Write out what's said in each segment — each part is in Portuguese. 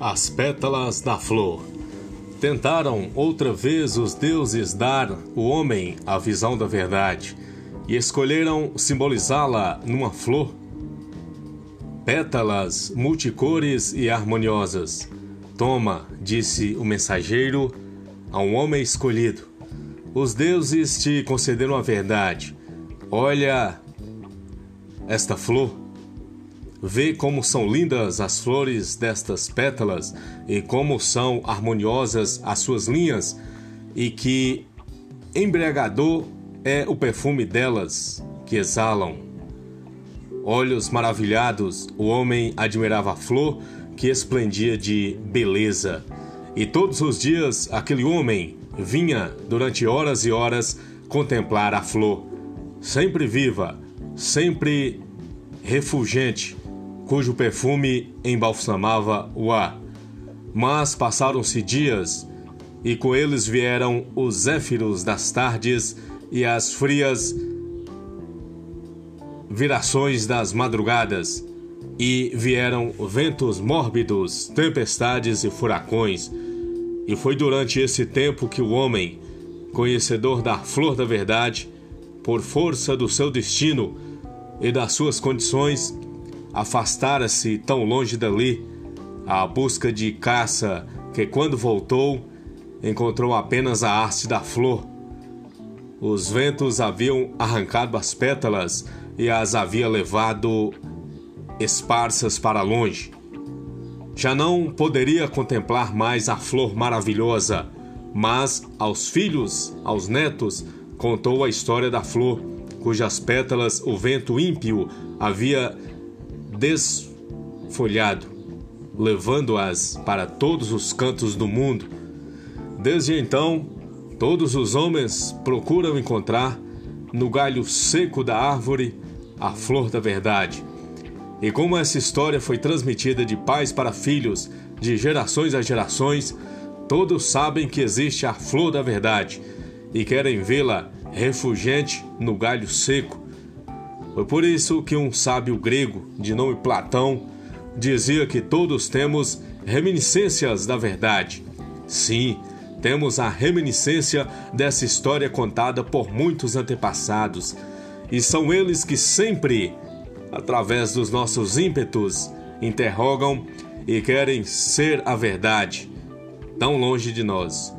As pétalas da flor. Tentaram outra vez os deuses dar o homem a visão da verdade e escolheram simbolizá-la numa flor. Pétalas multicores e harmoniosas. Toma, disse o mensageiro a um homem escolhido. Os deuses te concederam a verdade. Olha esta flor Vê como são lindas as flores destas pétalas e como são harmoniosas as suas linhas, e que embriagador é o perfume delas que exalam. Olhos maravilhados, o homem admirava a flor que esplendia de beleza. E todos os dias aquele homem vinha durante horas e horas contemplar a flor, sempre viva, sempre refulgente, cujo perfume embalsamava o ar. Mas passaram-se dias, e com eles vieram os zéfiros das tardes e as frias virações das madrugadas, e vieram ventos mórbidos, tempestades e furacões. E foi durante esse tempo que o homem, conhecedor da flor da verdade, por força do seu destino e das suas condições, afastara-se tão longe dali, à busca de caça, que quando voltou, encontrou apenas a haste da flor. Os ventos haviam arrancado as pétalas e as havia levado esparsas para longe. Já não poderia contemplar mais a flor maravilhosa, mas aos filhos, aos netos, contou a história da flor, cujas pétalas o vento ímpio havia desfolhado, levando-as para todos os cantos do mundo. Desde então, todos os homens procuram encontrar no galho seco da árvore a flor da verdade. E como essa história foi transmitida de pais para filhos, de gerações a gerações, todos sabem que existe a flor da verdade e querem vê-la refugente no galho seco foi por isso que um sábio grego, de nome Platão, dizia que todos temos reminiscências da verdade. Sim, temos a reminiscência dessa história contada por muitos antepassados, e são eles que sempre, através dos nossos ímpetos, interrogam e querem ser a verdade, tão longe de nós.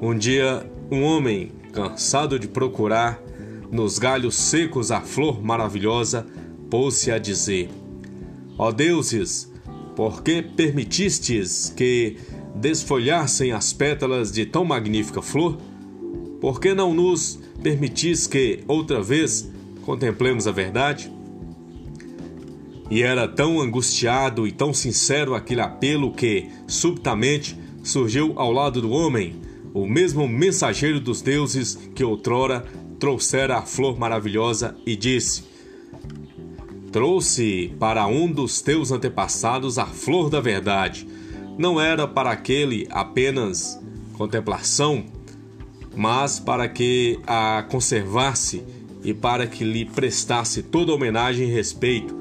Um dia, um homem, cansado de procurar, nos galhos secos a flor maravilhosa, pôs-se a dizer: Ó deuses, por que permitistes que desfolhassem as pétalas de tão magnífica flor? Por que não nos permitis que, outra vez, contemplemos a verdade? E era tão angustiado e tão sincero aquele apelo que, subitamente, surgiu ao lado do homem o mesmo mensageiro dos deuses que outrora trouxera a flor maravilhosa e disse: Trouxe para um dos teus antepassados a flor da verdade. Não era para aquele apenas contemplação, mas para que a conservasse e para que lhe prestasse toda homenagem e respeito.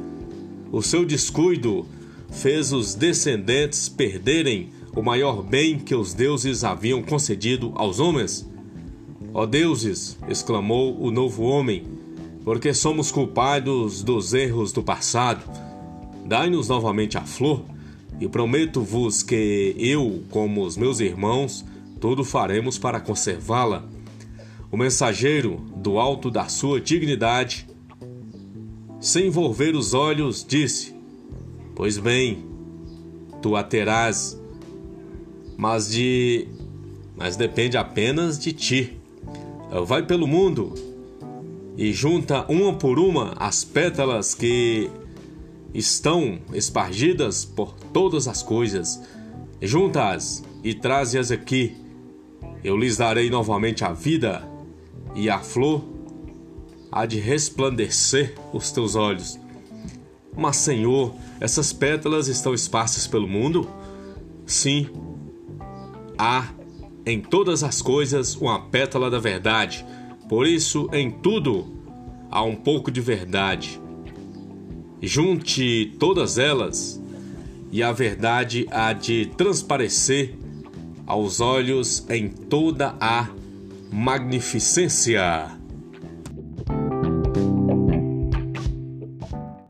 O seu descuido fez os descendentes perderem o maior bem que os deuses haviam concedido aos homens. Ó deuses, exclamou o novo homem, porque somos culpados dos erros do passado. Dai-nos novamente a flor, e prometo-vos que eu, como os meus irmãos, tudo faremos para conservá-la. O mensageiro, do alto da sua dignidade, sem volver os olhos, disse: Pois bem, tu a terás, mas de mas depende apenas de ti vai pelo mundo e junta uma por uma as pétalas que estão espargidas por todas as coisas. Junta-as e traze-as aqui. Eu lhes darei novamente a vida e a flor há de resplandecer os teus olhos. Mas, Senhor, essas pétalas estão esparsas pelo mundo? Sim, há em todas as coisas uma pétala da verdade. Por isso, em tudo há um pouco de verdade. Junte todas elas e a verdade há de transparecer aos olhos em toda a magnificência.